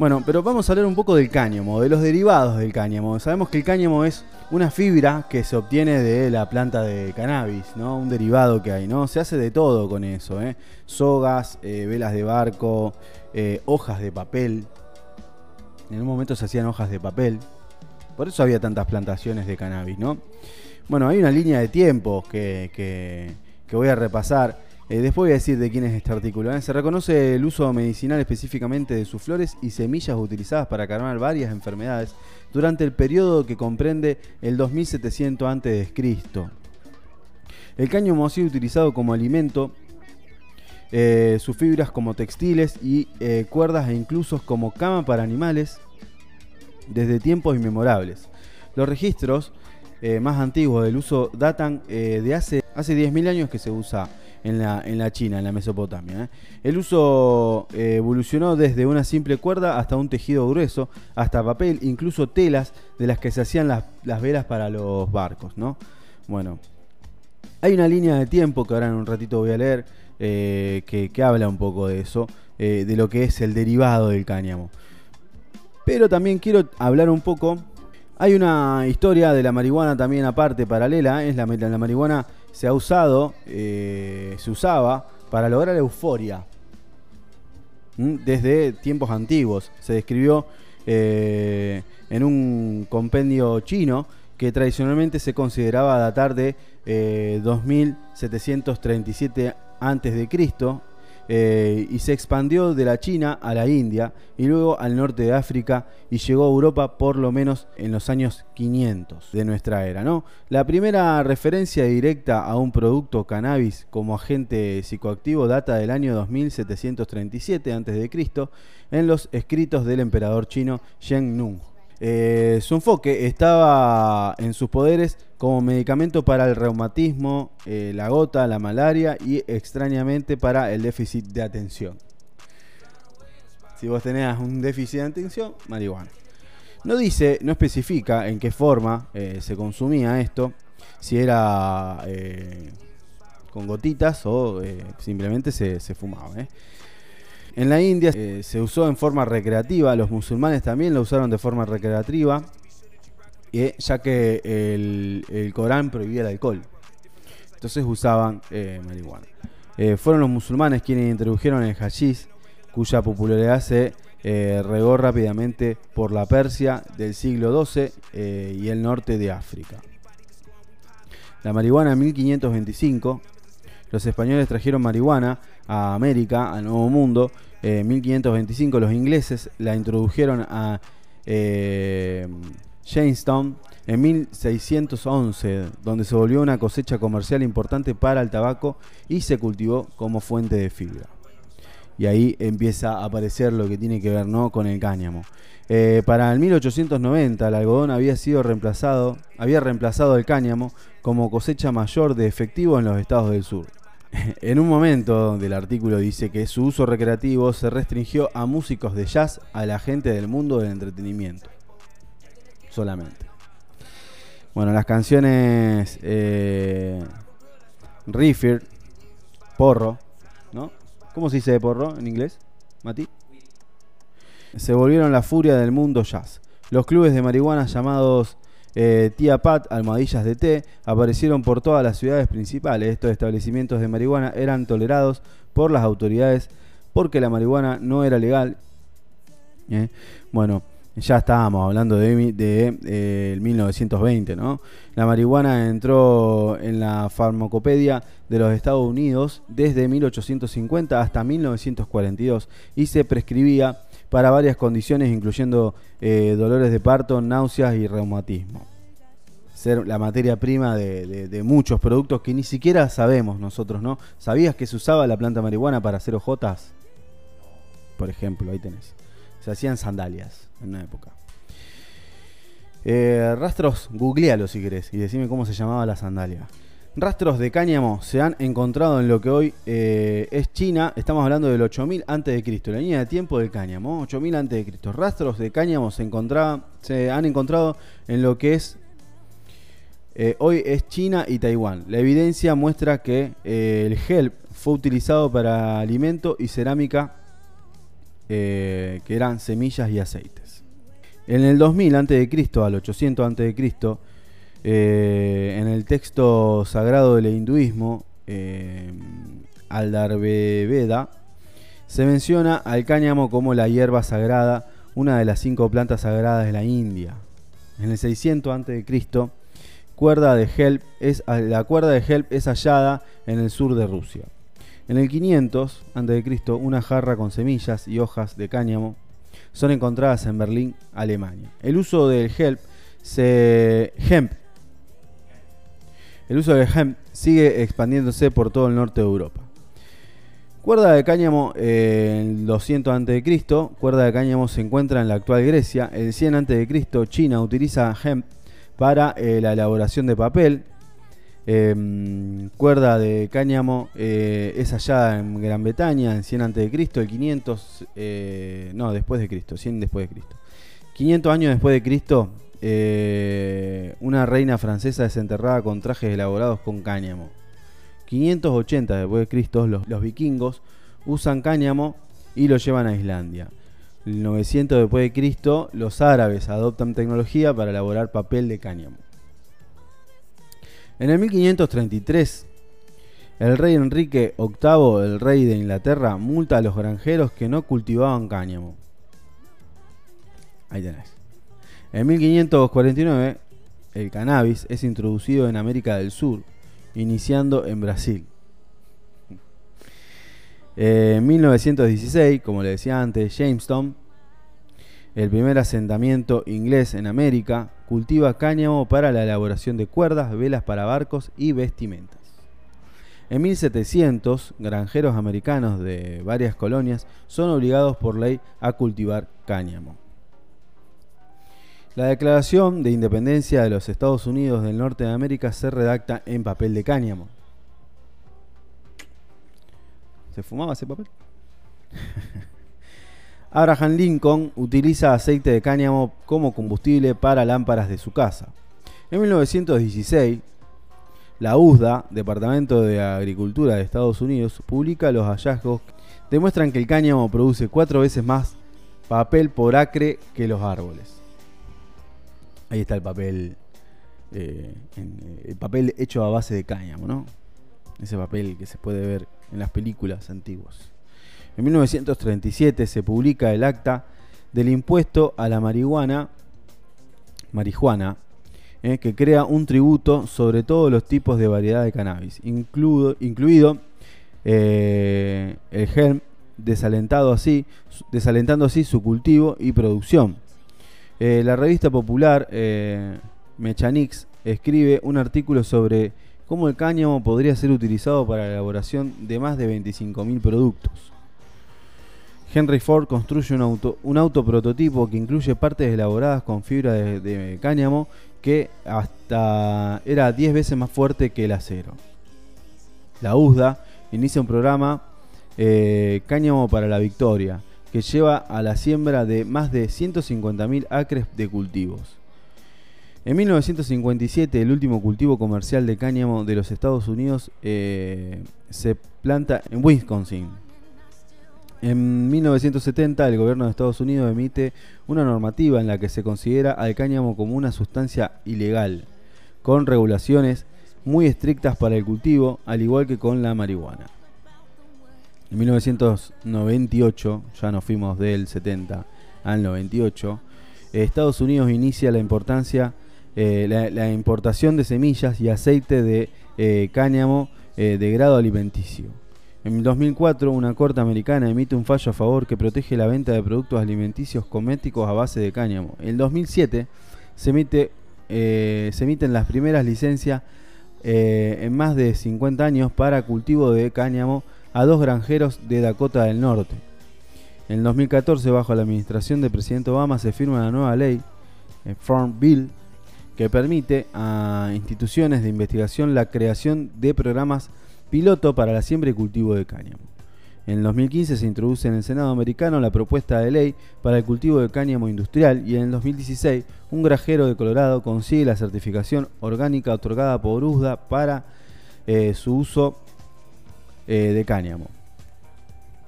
Bueno, pero vamos a hablar un poco del cáñamo, de los derivados del cáñamo. Sabemos que el cáñamo es una fibra que se obtiene de la planta de cannabis, ¿no? Un derivado que hay, ¿no? Se hace de todo con eso, ¿eh? Sogas, eh, velas de barco, eh, hojas de papel. En un momento se hacían hojas de papel. Por eso había tantas plantaciones de cannabis, ¿no? Bueno, hay una línea de tiempo que, que, que voy a repasar. Eh, después voy a decir de quién es este artículo. ¿eh? Se reconoce el uso medicinal específicamente de sus flores y semillas utilizadas para calmar varias enfermedades durante el periodo que comprende el 2700 a.C. El cáñamo ha sido utilizado como alimento, eh, sus fibras como textiles y cuerdas e incluso como cama para animales desde tiempos inmemorables. Los registros más antiguos del uso datan de hace, hace 10.000 años que se usa en la, en la China, en la Mesopotamia. ¿eh? El uso eh, evolucionó desde una simple cuerda hasta un tejido grueso, hasta papel, incluso telas de las que se hacían las, velas para los barcos. ¿no? Bueno, hay una línea de tiempo que ahora en un ratito voy a leer eh, que, que, habla un poco de eso, de lo que es el derivado del cáñamo. Pero también quiero hablar un poco hay una historia de la marihuana también aparte, paralela, es la, la marihuana se ha usado, eh, se usaba para lograr euforia. Desde tiempos antiguos. Se describió eh, en un compendio chino que tradicionalmente se consideraba datar de 2737 eh, a.C. Eh, y se expandió de la China a la India y luego al norte de África y llegó a Europa por lo menos en los años 500 de nuestra era. ¿no? La primera referencia directa a un producto cannabis como agente psicoactivo data del año 2737 a.C. en los escritos del emperador chino Shen Nung. Eh, su enfoque estaba en sus poderes como medicamento para el reumatismo, eh, la gota, la malaria y extrañamente para el déficit de atención. Si vos tenías un déficit de atención, marihuana. No dice, no especifica en qué forma eh, se consumía esto, si era con gotitas o simplemente se, se fumaba. En la India eh, se usó en forma recreativa, los musulmanes también lo usaron de forma recreativa, eh, ya que el, Corán prohibía el alcohol. Entonces usaban eh, marihuana. fueron los musulmanes quienes introdujeron el hashish, cuya popularidad se regó rápidamente por la Persia del siglo XII y el norte de África. La marihuana en 1525 los españoles trajeron marihuana a América, al Nuevo Mundo. En 1525 los ingleses la introdujeron a eh, Jamestown en 1611, donde se volvió una cosecha comercial importante para el tabaco y se cultivó como fuente de fibra. Y ahí empieza a aparecer lo que tiene que ver ¿no? con el cáñamo. Eh, para el 1890 el algodón había sido reemplazado, había reemplazado el cáñamo como cosecha mayor de efectivo en los estados del sur. En un momento del artículo dice que su uso recreativo se restringió a músicos de jazz, a la gente del mundo del entretenimiento. Solamente. Bueno, las canciones eh, porro, ¿no? ¿Cómo se dice porro en inglés, Mati? Se volvieron la furia del mundo jazz. Los clubes de marihuana llamados eh, Tía Pat, almohadillas de té, aparecieron por todas las ciudades principales. Estos establecimientos de marihuana eran tolerados por las autoridades porque la marihuana no era legal. ¿eh? Bueno, ya estábamos hablando de, de, 1920, eh, ¿no? La marihuana entró en la farmacopedia de los Estados Unidos desde 1850 hasta 1942 y se prescribía para varias condiciones, incluyendo eh, dolores de parto, náuseas y reumatismo. Ser la materia prima de, muchos productos que ni siquiera sabemos nosotros, ¿no? ¿Sabías que se usaba la planta marihuana para hacer ojotas? Por ejemplo, ahí tenés. Se hacían sandalias en una época. Eh, rastros, googlealo si querés y decime cómo se llamaba la sandalia. Rastros de cáñamo se han encontrado en lo que hoy eh, es China. Estamos hablando del 8000 a.C. La línea de tiempo del cáñamo, 8000 a.C. Rastros de cáñamo se, se han encontrado en lo que es eh, hoy es China y Taiwán. La evidencia muestra que el gel fue utilizado para alimento y cerámica eh, que eran semillas y aceites. En el 2000 a.C., al 800 a.C., eh, en el texto sagrado del hinduismo, eh, Aldarveda, se menciona al cáñamo como la hierba sagrada, una de las cinco plantas sagradas de la India. En el 600 a.C., cuerda de Help es, la cuerda de Help es hallada en el sur de Rusia. En el 500 a.C., una jarra con semillas y hojas de cáñamo son encontradas en Berlín, Alemania. El uso del Help se, hemp el uso del hemp sigue expandiéndose por todo el norte de Europa. Cuerda de cáñamo eh, en 200 a.C. Cuerda de cáñamo se encuentra en la actual Grecia. En 100 a.C. China utiliza hemp para eh, la elaboración de papel. Em, cuerda de cáñamo eh, es hallada en Gran Bretaña en 100 a.C. El 500, no, después de Cristo, 100 después de Cristo. 500 años después de Cristo, eh, una reina francesa desenterrada con trajes elaborados con cáñamo. 580 después de Cristo, los, vikingos usan cáñamo y lo llevan a Islandia. 900 después de Cristo, los árabes adoptan tecnología para elaborar papel de cáñamo. En el 1533, el rey Enrique VIII, el rey de Inglaterra, multa a los granjeros que no cultivaban cáñamo. Ahí tenés. En 1549, el cannabis es introducido en América del Sur, iniciando en Brasil. En 1916, como le decía antes, Jamestown, el primer asentamiento inglés en América, cultiva cáñamo para la elaboración de cuerdas, velas para barcos y vestimentas. En 1700, granjeros americanos de varias colonias son obligados por ley a cultivar cáñamo. La Declaración de Independencia de los Estados Unidos del Norte de América se redacta en papel de cáñamo. ¿Se fumaba ese papel? Abraham Lincoln utiliza aceite de cáñamo como combustible para lámparas de su casa. En 1916, la USDA, Departamento de Agricultura de Estados Unidos, publica los hallazgos que demuestran que el cáñamo produce cuatro veces más papel por acre que los árboles. Ahí está el papel, eh, el papel hecho a base de cáñamo, ¿no? Ese papel que se puede ver en las películas antiguas. En 1937 se publica el acta del impuesto a la marihuana, marihuana eh, que crea un tributo sobre todos los tipos de variedad de cannabis, incluido, incluido el germ, desalentado así, desalentando así su cultivo y producción. Eh, la revista popular eh, Mechanix escribe un artículo sobre cómo el cáñamo podría ser utilizado para la elaboración de más de 25.000 productos. Henry Ford construye un auto, un auto prototipo que incluye partes elaboradas con fibra de, cáñamo que hasta era 10 veces más fuerte que el acero. La USDA inicia un programa eh, Cáñamo para la Victoria, que lleva a la siembra de más de 150.000 acres de cultivos. En 1957, el último cultivo comercial de cáñamo de los Estados Unidos eh, se planta en Wisconsin. En 1970, el gobierno de Estados Unidos emite una normativa en la que se considera al cáñamo como una sustancia ilegal, con regulaciones muy estrictas para el cultivo, al igual que con la marihuana. En 1998, ya nos fuimos del 70 al 98, Estados Unidos inicia la importancia, eh, la, importación de semillas y aceite de eh, cáñamo eh, de grado alimenticio. En 2004, una corte americana emite un fallo a favor que protege la venta de productos alimenticios cosméticos a base de cáñamo. En 2007 se, emite, se emiten las primeras licencias en más de 50 años para cultivo de cáñamo a dos granjeros de Dakota del Norte. En 2014, bajo la administración del presidente Obama, se firma una nueva ley, el Farm Bill, que permite a instituciones de investigación la creación de programas piloto para la siembra y cultivo de cáñamo. En 2015 se introduce en el Senado americano la propuesta de ley para el cultivo de cáñamo industrial y en el 2016 un granjero de Colorado consigue la certificación orgánica otorgada por USDA para eh, su uso eh, de cáñamo.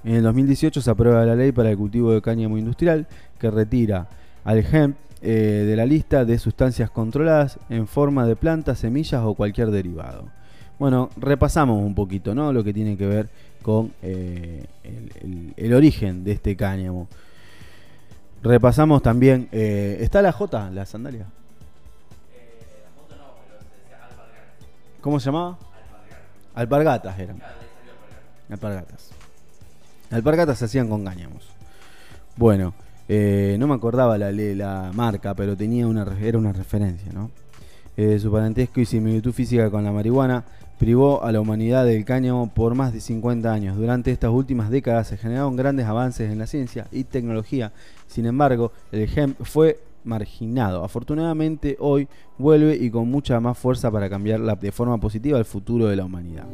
En el 2018 se aprueba la ley para el cultivo de cáñamo industrial que retira al hemp eh, de la lista de sustancias controladas en forma de plantas, semillas o cualquier derivado. Bueno, repasamos un poquito ¿no? lo que tiene que ver con eh, el, origen de este cáñamo. Repasamos también. Eh, ¿Está la J, la sandalia? ¿Cómo se llamaba? Alpargatas eran. Alpargatas. Alpargatas se hacían con cáñamos. Bueno, eh, no me acordaba la, la marca, pero tenía una, era una referencia, ¿no? Eh, su parentesco y similitud física con la marihuana privó a la humanidad del cáñamo por más de 50 años. Durante estas últimas décadas se generaron grandes avances en la ciencia y tecnología. Sin embargo, el hemp fue marginado. Afortunadamente hoy vuelve y con mucha más fuerza para cambiar de forma positiva el futuro de la humanidad.